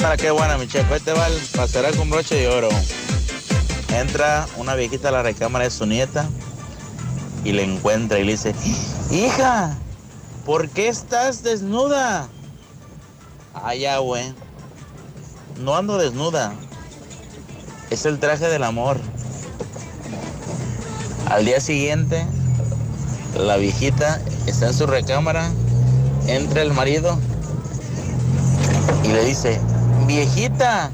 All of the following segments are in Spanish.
Para qué buena, mi. Este va el pasará con broche de oro. Entra una viejita a la recámara de su nieta y le encuentra y le dice, hija, ¿por qué estás desnuda? Ya, güey. No ando desnuda. Es el traje del amor. Al día siguiente, la viejita está en su recámara, entra el marido y le dice, viejita,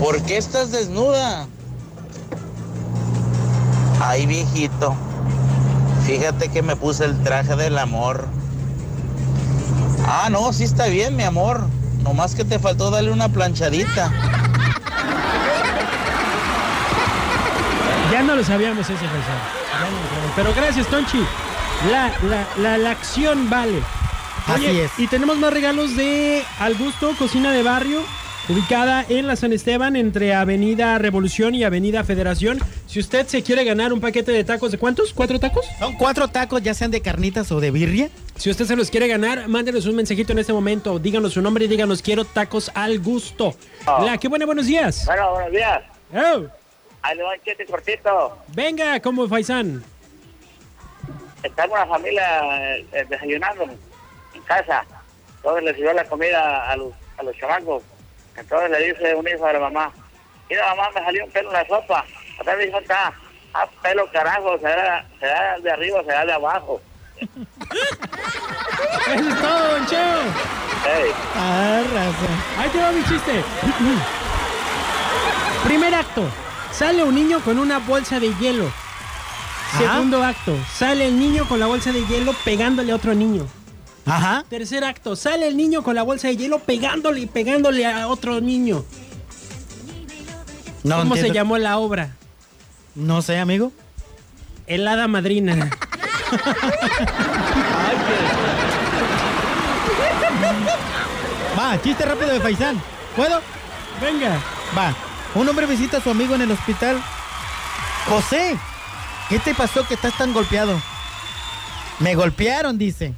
¿por qué estás desnuda? Ay, viejito, fíjate que me puse el traje del amor. Ah, no, sí está bien, mi amor. Nomás que te faltó darle una planchadita. Ya no lo sabíamos ese sabíamos. Pero gracias, Tonchi. La, la, la, la acción vale. Así es. Y tenemos más regalos de Al Gusto, Cocina de Barrio, ubicada en la San Esteban entre Avenida Revolución y Avenida Federación. Si usted se quiere ganar un paquete de tacos, ¿de cuántos? ¿Cuatro tacos? Son cuatro tacos, ya sean de carnitas o de birria. Si usted se los quiere ganar, mándenos un mensajito en este momento. Díganos su nombre y díganos quiero tacos al gusto. La, qué buena, buenos días. Bueno, buenos días. Oh, Ahí le va un chiste cortito. venga, como Faisán. Está una familia eh, desayunando casa. Entonces le sirvió la comida a los, a los chamacos. Entonces le dice un hijo a la mamá, mira mamá, me salió un pelo en la sopa. Otra vez dijo, está, ah, pelo carajo, será, será de arriba será de abajo. Eso es todo, Don Cheo. Ah. Ahí te va mi chiste. Primer acto. Sale un niño con una bolsa de hielo. Segundo acto. Sale el niño con la bolsa de hielo pegándole a otro niño. Ajá. Tercer acto. Sale el niño con la bolsa de hielo pegándole y pegándole a otro niño. No ¿Cómo se llamó la obra? No sé, amigo. El hada madrina. Va, chiste rápido de Faisán. ¿Puedo? Venga. Va. Un hombre visita a su amigo en el hospital. José, ¿qué te pasó que estás tan golpeado? Me golpearon, dice.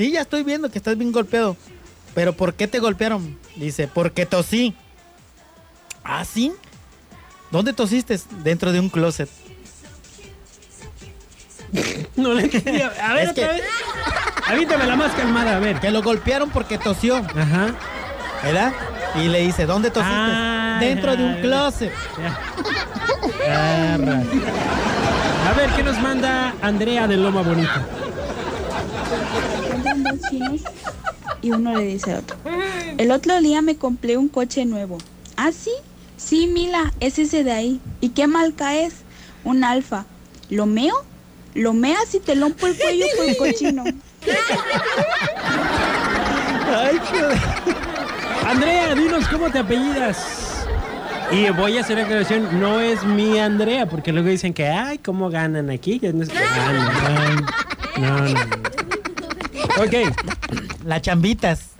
Sí, ya estoy viendo que estás bien golpeado. Pero ¿por qué te golpearon? Dice, porque tosí. ¿Ah, sí? ¿Dónde tosiste? Dentro de un closet. No le entendí. A ver, Es otra que- vez. Avíntame la más calmada, a ver. Que lo golpearon porque tosió, Ajá. ¿verdad? Y le dice, ¿dónde tosiste? Ah, Dentro de un ya. closet. Ya. A ver, ¿qué nos manda Andrea de Loma Bonita? Y uno le dice al otro. El otro día me compré un coche nuevo. ¿Ah, sí? Sí, Mila, es ese de ahí. ¿Y qué marca es? Un alfa. ¿Lo meo? Lo meas y te lompo el cuello por el cochino. Ay, qué... Andrea, dinos cómo te apellidas. Y voy a hacer aclaración, no es mi Andrea, porque luego dicen que, ay, ¿cómo ganan aquí? No, no, no. Ok, Las chambitas.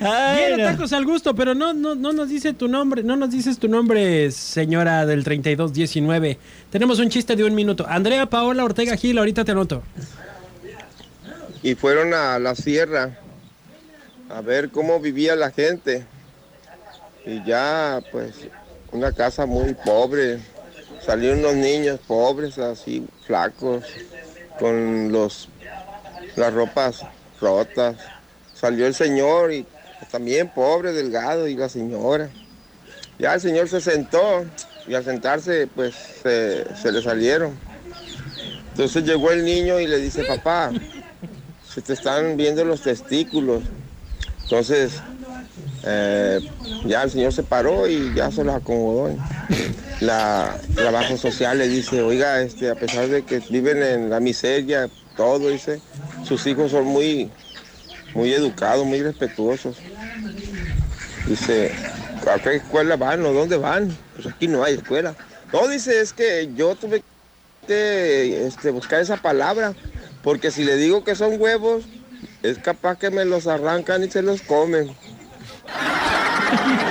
Ay, tacos al gusto, pero no, no, no nos dice tu nombre, no nos dices tu nombre, señora del 3219. Tenemos un chiste de un minuto. Andrea Paola Ortega Gil, ahorita te anoto. y fueron a la sierra a ver cómo vivía la gente. Y ya, pues, una casa muy pobre. Salieron unos niños pobres, así, flacos, con los, las ropas rotas. Salió el señor y también pobre, delgado, y la señora. Ya el señor se sentó y al sentarse, pues, se, se le salieron. Entonces llegó el niño y le dice, papá, se te están viendo los testículos. Entonces, eh, ya el señor se paró y ya se los acomodó. La trabajo social le dice, oiga, este, a pesar de que viven en la miseria, todo, dice, sus hijos son muy, muy educados, muy respetuosos. Dice, ¿a qué escuela van o dónde van? Pues aquí no hay escuela. No, dice, es que yo tuve que este, buscar esa palabra, porque si le digo que son huevos, es capaz que me los arrancan y se los comen.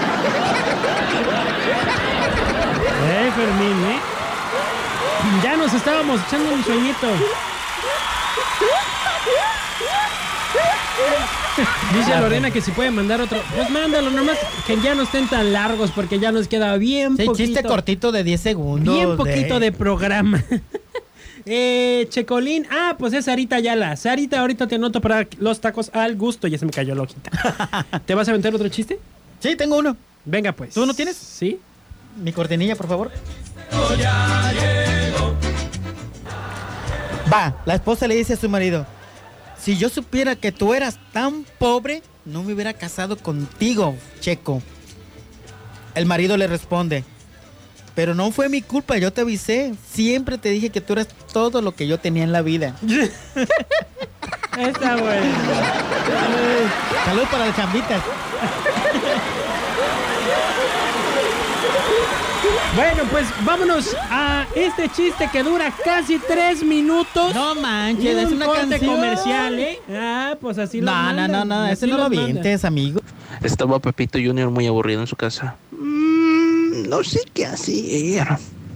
Eh, Fermín, ¿eh? Ya nos estábamos echando un sueñito. Dice Lorena que si puede mandar otro. Pues mándalo nomás, que ya no estén tan largos porque ya nos queda bien Sí, poquito. chiste cortito de 10 segundos. Bien poquito de programa. eh, Checolín. Ah, pues es Sarita Ayala. Sarita, ahorita te anoto para los tacos al gusto. Ya se me cayó la hojita. ¿Te vas a aventar otro chiste? Sí, tengo uno. Venga, pues. ¿Tú no tienes? Sí. Mi cortinilla, por favor. Va, la esposa le dice a su marido, si yo supiera que tú eras tan pobre, no me hubiera casado contigo, Checo. El marido le responde, pero no fue mi culpa, yo te avisé. Siempre te dije que tú eras todo lo que yo tenía en la vida. Está bueno. Salud para las chambitas. Bueno, pues vámonos a este chiste que dura casi tres minutos. No manches, es un una corte canción. comercial, ¿eh? Ah, pues así lo No, no, no, no, ese no lo vientes, amigo. Estaba Pepito Junior muy aburrido en su casa. Mm, no sé qué hacer.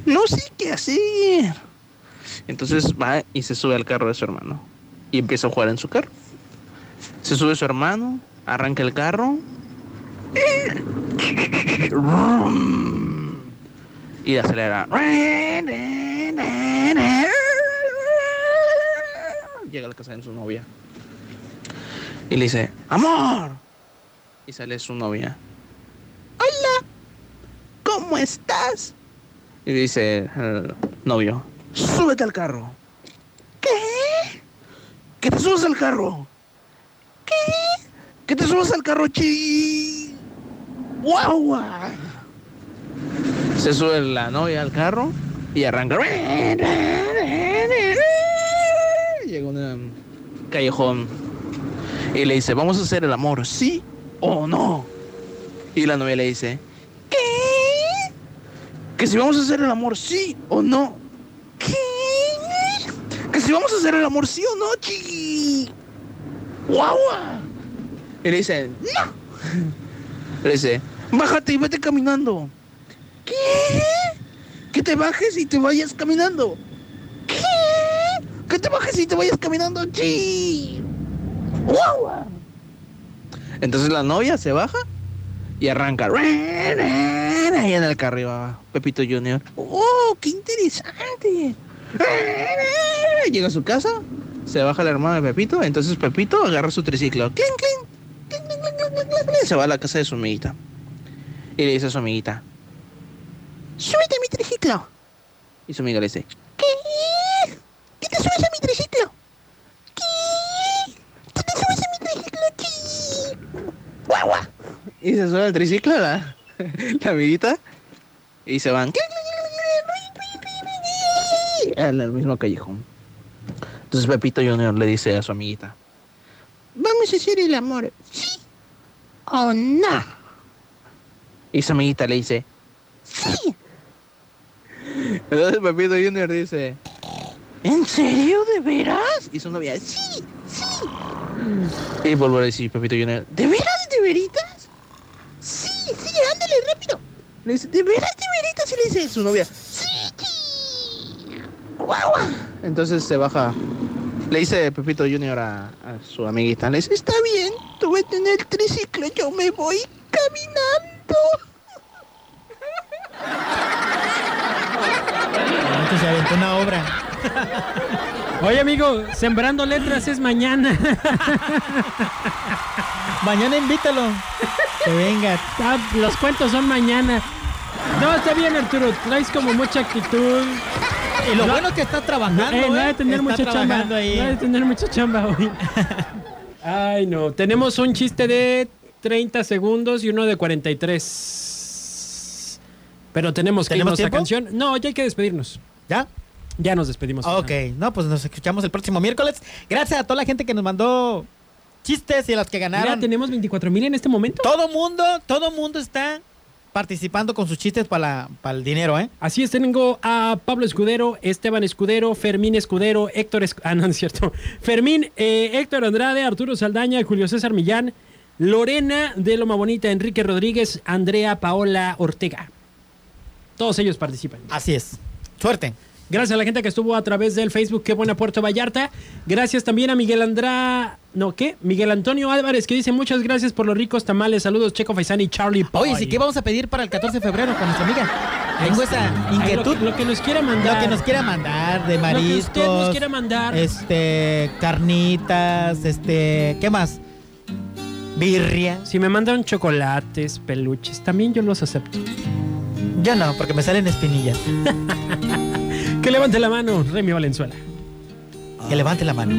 No sé qué hacer. Entonces va y se sube al carro de su hermano. Y empieza a jugar en su carro. Se sube su hermano, arranca el carro. Y acelera. Llega a la casa de su novia. Y le dice, amor. Y sale su novia. Hola, ¿cómo estás? Y dice el novio, súbete al carro. ¿Qué? ¿Que te subas al carro? ¿Qué? ¿Que te subas al carro, chi? ¡Guau! Se sube la novia al carro y arranca. Llega un callejón y le dice, vamos a hacer el amor, ¿sí o no? Y la novia le dice, ¿qué? Que si vamos a hacer el amor, ¿sí o no? ¿Qué? Que si vamos a hacer el amor, ¿sí o no, chi? ¡Guau! Y le dice, no. Le dice, bájate y vete caminando. Que te bajes y te vayas caminando. ¿Qué? Que te bajes y te vayas caminando, chi. ¡Guau! Entonces la novia se baja y arranca. Ahí en el carro iba Pepito Junior. ¡Oh, qué interesante! Llega a su casa, se baja la hermana de Pepito, entonces Pepito agarra su triciclo. ¡Clink, clink! ¡Clink, clink, clink, clink, clink, clink! Se va a la casa de su amiguita. Y le dice a su amiguita, ¡súbete a mi triciclo! Y su amiga le dice, ¿qué? ¿Qué te subes a mi triciclo? ¿Qué? ¿Qué te subes a mi triciclo? ¿Qué? ¡Guau, guau! Y se sube al triciclo la, la amiguita y se van el mismo callejón. Entonces Pepito Junior le dice a su amiguita, vamos a hacer el amor, ¿sí o no? Y su amiguita le dice, sí. Entonces Pepito Junior dice, ¿en serio? ¿De veras? Y su novia, sí, sí. Y vuelve a decir Pepito Junior, ¿de veras, de veritas? Sí, sí, ándale, rápido. Le dice, ¿de veras, de veritas? Y le dice su novia, sí. Guau. Entonces se baja. Le dice Pepito Junior a, a su amiguita, le dice, está bien, tú vete en el triciclo, yo me voy caminando. Se aventó una obra. Oye, amigo, sembrando letras es mañana. Mañana invítalo. Que venga. Ah, los cuentos son mañana. No, está bien, Arturo. Traes como mucha actitud. Y lo No. bueno es que está trabajando. Eh, no de ¿eh? tener Está mucha chamba. trabajando ahí. No ha de tener mucha chamba hoy. Ay, no. Tenemos un chiste de 30 segundos y uno de 43. Pero tenemos que ¿Tenemos irnos a canción. No, ya hay que despedirnos. ¿Ya? Ya nos despedimos. Ok, no, pues nos escuchamos el próximo miércoles. Gracias a toda la gente que nos mandó chistes y a los que Mira, ganaron. tenemos 24 mil en este momento. Todo mundo, todo mundo está participando con sus chistes para, para el dinero, ¿eh? Así es, tengo a Pablo Escudero, Esteban Escudero, Fermín Escudero, Héctor Esc- Ah, no, es cierto. Fermín, eh, Héctor Andrade, Arturo Saldaña, Julio César Millán, Lorena de Loma Bonita, Enrique Rodríguez, Andrea Paola Ortega. Todos ellos participan. Así es. Suerte. Gracias a la gente que estuvo a través del Facebook Qué Buena Puerto Vallarta. Gracias también a Miguel Andrá, No, ¿qué? Miguel Antonio Álvarez que dice muchas gracias por los ricos tamales. Saludos, Checo Faisani y Charlie Poy. Oye, ¿sí qué vamos a pedir para el 14 de febrero con nuestra amiga? Tengo esa Ay, inquietud. Lo, lo que nos quiera mandar. Lo que nos quiera mandar de Lo que mariscos. usted nos quiera mandar. Este, carnitas, este, ¿qué más? Birria. Si me mandan chocolates, peluches, también yo los acepto. Yo no, porque me salen espinillas. Que levante la mano, Remy Valenzuela. Que levante la mano.